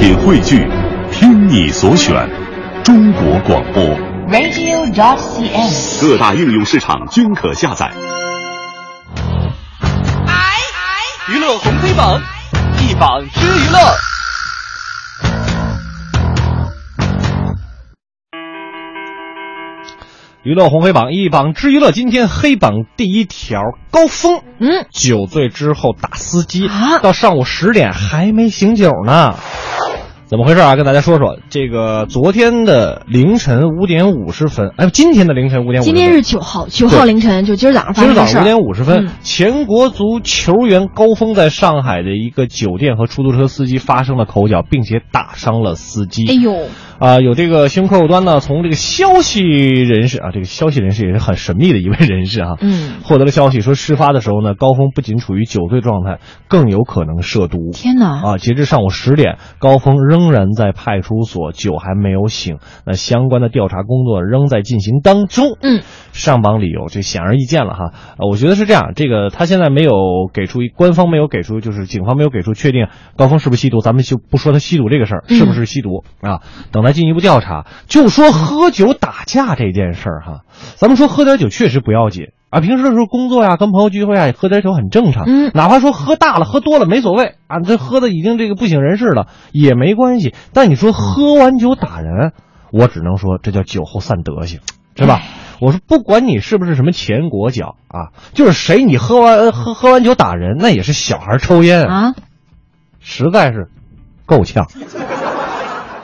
品汇聚，听你所选，中国广播。radio.dot.cn，。各大应用市场均可下载。娱乐红黑榜，一榜之娱乐。娱乐红黑榜一榜之娱乐，今天黑榜第一条，高峰，嗯，酒醉之后打司机，啊到上午十点还没醒酒呢，怎么回事啊？跟大家说说，这个昨天的凌晨五点五十分，哎，今天的凌晨五点五今天是九号，九号凌晨，就今儿早上发生今儿早上五。点五十分，嗯前国足球员高峰在上海的一个酒店和出租车司机发生了口角，并且打伤了司机。哎呦，啊、有这个新闻客户端呢，从这个消息人士啊，这个消息人士也是很神秘的一位人士啊，嗯，获得了消息说，事发的时候呢，高峰不仅处于酒醉状态，更有可能涉毒。天哪！啊，截至上午十点，高峰仍然在派出所，酒还没有醒。那相关的调查工作仍在进行当中。嗯，上榜理由就显而易见了哈。呃，我觉得是这样，这个他现在没有给出，官方没有给出，就是警方没有给出确定高峰是不是吸毒，咱们就不说他吸毒这个事儿嗯是不是吸毒啊，等待进一步调查。就说喝酒打架这件事儿哈，咱们说喝点酒确实不要紧。啊，平时的时候工作呀，跟朋友聚会啊，喝点酒很正常。嗯哪怕说喝大了、喝多了没所谓啊，这喝的已经这个不省人事了也没关系。但你说喝完酒打人，我只能说这叫酒后散德性，是吧？我说不管你是不是什么前国脚啊，就是谁你喝完喝喝完酒打人，那也是小孩抽烟，啊，实在是够呛。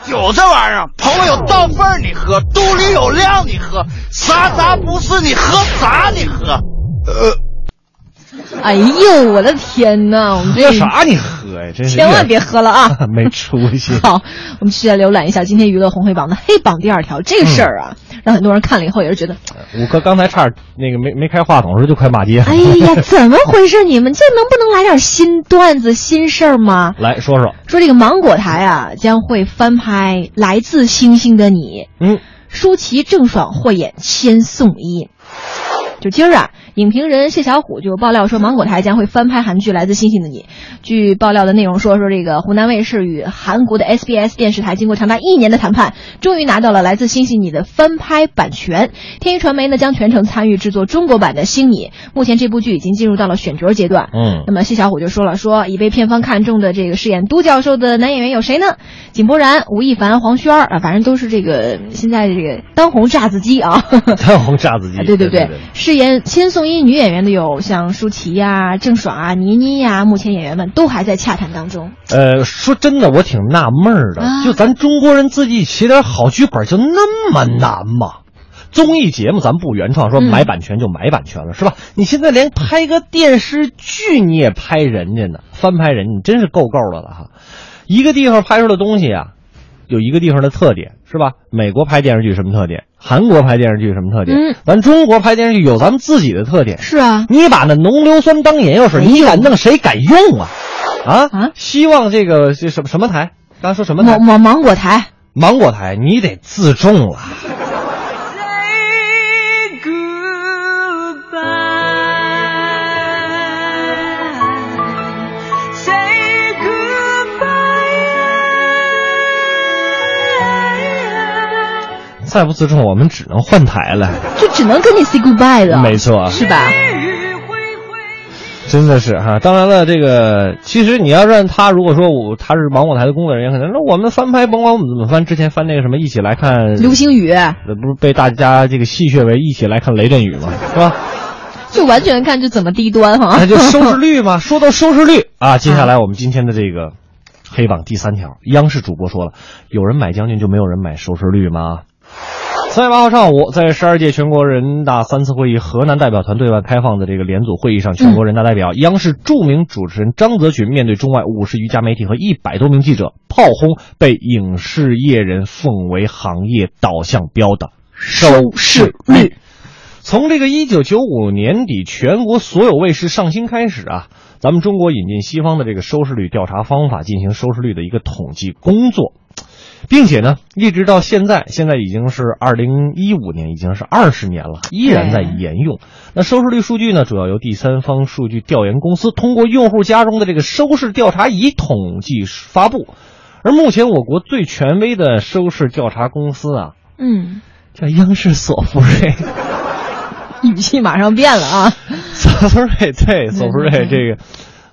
酒这玩意儿，朋友到份儿你喝，肚里有量你喝，啥啥不是你喝啥你喝。呃，哎呦，我的天哪！我们这喝啥你喝呀？真是千万别喝了啊！没出息。好，我们继续来浏览一下今天娱乐红黑榜的黑榜第二条。这个事儿啊，让很多人看了以后也是觉得，五哥刚才差点那个没没开话筒的时候就快骂街。哎呀，怎么回事？你们这能不能来点新段子、新事儿吗？来说说，说这个芒果台啊将会翻拍《来自星星的你》，嗯，舒淇、郑爽获演千颂伊。就今儿啊，影评人谢小虎就爆料说，芒果台将会翻拍韩剧《来自星星的你》。据爆料的内容说，说这个湖南卫视与韩国的 SBS 电视台经过长达一年的谈判，终于拿到了《来自星星你》的翻拍版权。天娱传媒呢将全程参与制作中国版的《星你》。目前这部剧已经进入到了选角阶段。嗯那么谢小虎就说了，说已被片方看中的这个饰演都教授的男演员有谁呢？井柏然、吴亦凡、黄轩啊，反正都是这个现在这个当红炸子鸡啊。当红炸子鸡。对对对，饰演千颂伊女演员的有像舒淇呀、郑爽啊、倪妮呀，目前演员们都还在洽谈当中。呃，说真的，我挺纳闷儿的，啊就咱中国人自己写点好剧本，就那么难吗？综艺节目咱不原创，说嗯买版权就买版权了，是吧？你现在连拍个电视剧你也拍人家呢，翻拍人，你真是够够的了哈！一个地方拍出的东西啊，有一个地方的特点，是吧？美国拍电视剧什么特点？韩国拍电视剧什么特点？嗯咱中国拍电视剧有咱们自己的特点。是啊，你把那浓硫酸当眼药水，你敢弄谁敢用啊？啊啊希望这个这什么什么台？刚才说什么台芒？芒芒果台。芒果台，你得自重了。再不自重，我们只能换台了。就只能跟你 say goodbye 了，没错是吧？真的是哈，当然了，这个其实你要让他如果说我他是芒果台的工作人员，可能那我们翻拍，甭管我们怎么翻，之前翻那个什么一起来看流星雨那不是被大家这个戏谑为一起来看雷阵雨嘛，是吧？就完全看就怎么低端哈。那就收视率嘛。说到收视率啊，接下来我们今天的这个黑榜第三条，央视主播说了，有人买将军就没有人买收视率吗？三月八号上午，在十二届全国人大三次会议河南代表团对外开放的这个联组会议上，全国人大代表、央视著名主持人张泽群面对中外五十余家媒体和一百多名记者，炮轰被影视业人奉为行业导向标的。收视率。从这个一九九五年底全国所有卫视上新开始啊，咱们中国引进西方的这个收视率调查方法，进行收视率的一个统计工作，并且呢，一直到现在，现在已经是二零一五年，已经是二十年了，依然在沿用。那收视率数据呢，主要由第三方数据调研公司通过用户家中的这个收视调查仪统计发布。而目前我国最权威的收视调查公司啊，嗯，叫央视索福瑞。语气马上变了啊！索福瑞对索福瑞这个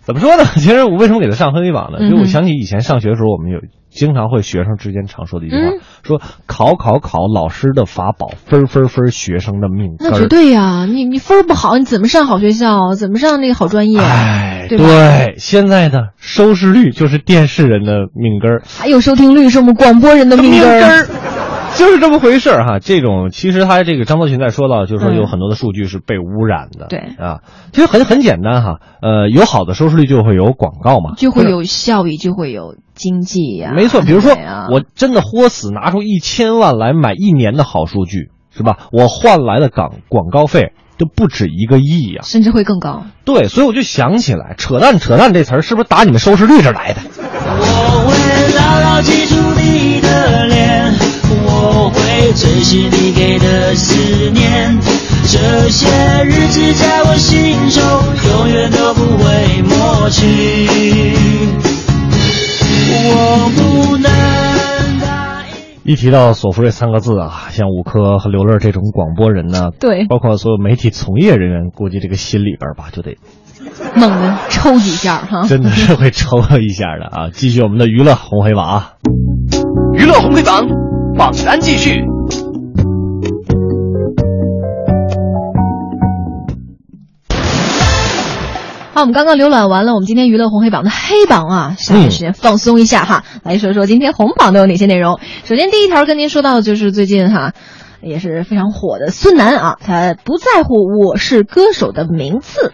怎么说呢？其实我为什么给他上黑榜呢？就我想起以前上学的时候，我们有经常会学生之间常说的一句话，说考考考老师的法宝，分分分学生的命根那绝对呀！你你分不好，你怎么上好学校？怎么上那个好专业？哎，对对，现在的收视率就是电视人的命根儿，还有收听率是我们广播人的命根儿。就是这么回事儿哈，这种其实他这个张作群在说到，就是说有很多的数据是被污染的，对啊，其实很很简单哈，呃，有好的收视率就会有广告嘛，就会有效益，就会有经济呀，没错，比如说啊我真的豁死拿出一千万来买一年的好数据，是吧？我换来的广广告费就不止一个亿呀，甚至会更高。对，所以我就想起来，扯淡扯淡这词儿是不是打你们收视率这来的？我会牢牢记住你的脸，我会珍惜一提到索福瑞三个字啊，像五科和刘乐这种广播人呢，对包括所有媒体从业人员，估计这个心里边吧就得猛的抽几下哈，真的是会抽一下的啊！继续我们的娱乐红黑榜啊，娱乐红黑榜榜单继续。好，我们刚刚浏览完了我们今天娱乐红黑榜的黑榜啊，下面时间放松一下哈，来说说今天红榜都有哪些内容。首先第一条跟您说到的就是最近哈也是非常火的孙楠啊，他不在乎我是歌手的名次。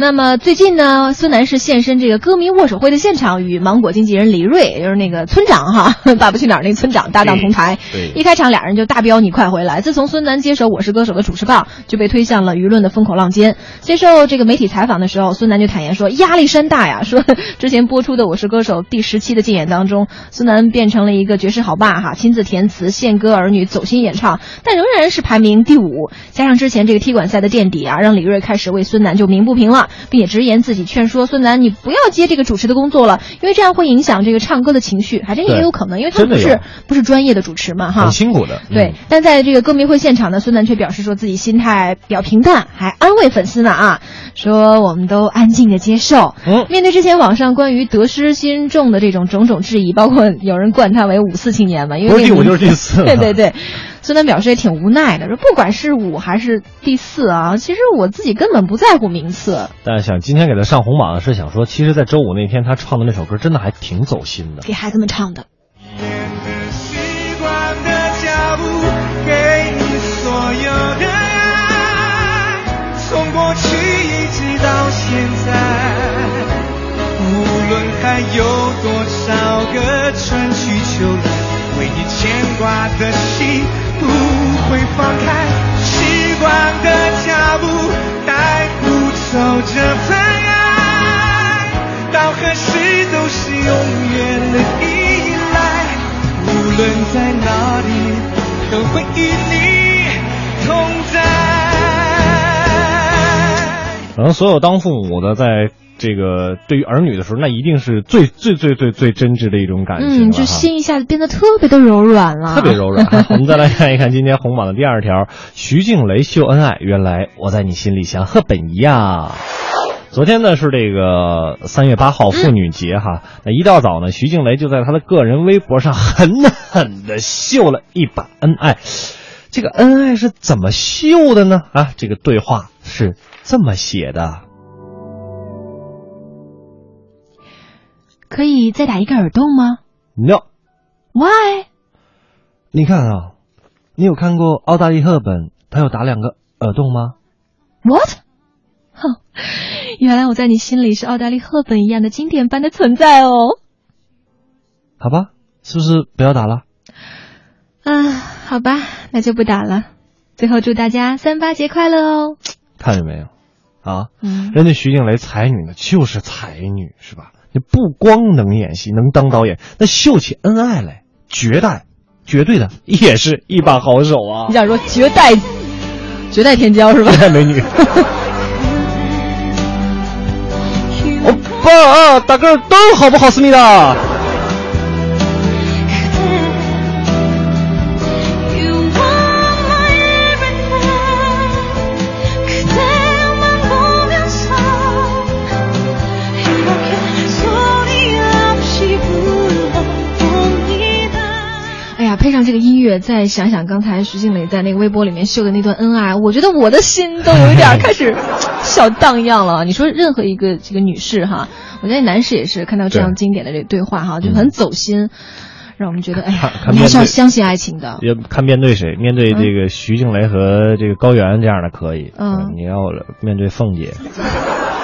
那么最近呢，孙楠是现身这个歌迷握手会的现场，与芒果经纪人李锐，也就是那个村长哈，《爸爸去哪儿》那个村长搭档同台。对一开场俩人就大飙“你快回来”。自从孙楠接手《我是歌手》的主持棒，就被推向了舆论的风口浪尖。接受这个媒体采访的时候，孙楠就坦言说压力山大呀，说之前播出的《我是歌手》第十期的竞演当中，孙楠变成了一个绝世好爸哈，亲自填词、献歌儿女、走心演唱，但仍然是排名第五。加上之前这个踢馆赛的垫底啊，让李锐开始为孙楠就鸣不平了，并且直言自己劝说孙楠你不要接这个主持的工作了，因为这样会影响这个唱歌的情绪，还真也有可能，因为他不是不是专业的主持嘛哈，很辛苦的。对嗯，，但在这个歌迷会现场呢，孙楠却表示说自己心态比较平淡，还安慰粉丝呢啊，说我们都安静的接受。嗯面对之前网上关于得失心重的这种种种质疑，包括有人冠他为五四青年嘛，因为不是第五那个就是第四对对对，孙楠表示也挺无奈的，说不管是五还是第四啊，其实我自己根本不在乎名次，但是想今天给他上红榜是想说，其实，在周五那天他唱的那首歌真的还挺走心的。给孩子们唱的。习惯的脚步，给你所有的爱，从过去一直到现在。无论还有多少个春去秋来，为你牵挂的心不会放开。习惯的脚步，带不走这份爱，到何时都是永远的依赖。无论在哪里，都会与你同在。可能所有当父母的，在这个对于儿女的时候，那一定是最最最最最真挚的一种感情嗯，就心一下子变得特别的柔软了，特别柔软。我们再来看一看今天红榜的第二条：徐静蕾秀恩爱，原来我在你心里像赫本一样。昨天呢是这个三月八号妇女节哈，那一大早呢，徐静蕾就在她的个人微博上狠狠的秀了一把恩爱。这个恩爱是怎么秀的呢？啊，这个对话是这么写的。可以再打一个耳洞吗 No，？Why？你看啊，你有看过澳大利赫本，她有打两个耳洞吗？What？哼，原来我在你心里是奥黛丽·赫本一样的经典般的存在哦。好吧，是不是不要打了？啊，好吧，那就不打了。最后祝大家三八节快乐哦。看见没有？啊，嗯，人家徐静蕾才女呢，就是才女，是吧？你不光能演戏，能当导演，那秀起恩爱来，绝代，绝对的，也是一把好手啊你！想说绝代，绝代天骄是吧？绝代美女。欧巴，打个耳洞好不好，思密达？这个音乐，再想想刚才徐静蕾在那个微博里面秀的那段恩爱，我觉得我的心都有一点开始小荡漾了。你说任何一个这个女士哈，我觉得男士也是看到这样经典的这对话哈，就很走心，让我们觉得哎呀，你还是要相信爱情的。也看面对谁，面对这个徐静蕾和这个高原这样的可以，嗯你要面对凤姐，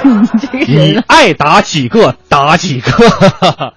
你。爱打几个打几个。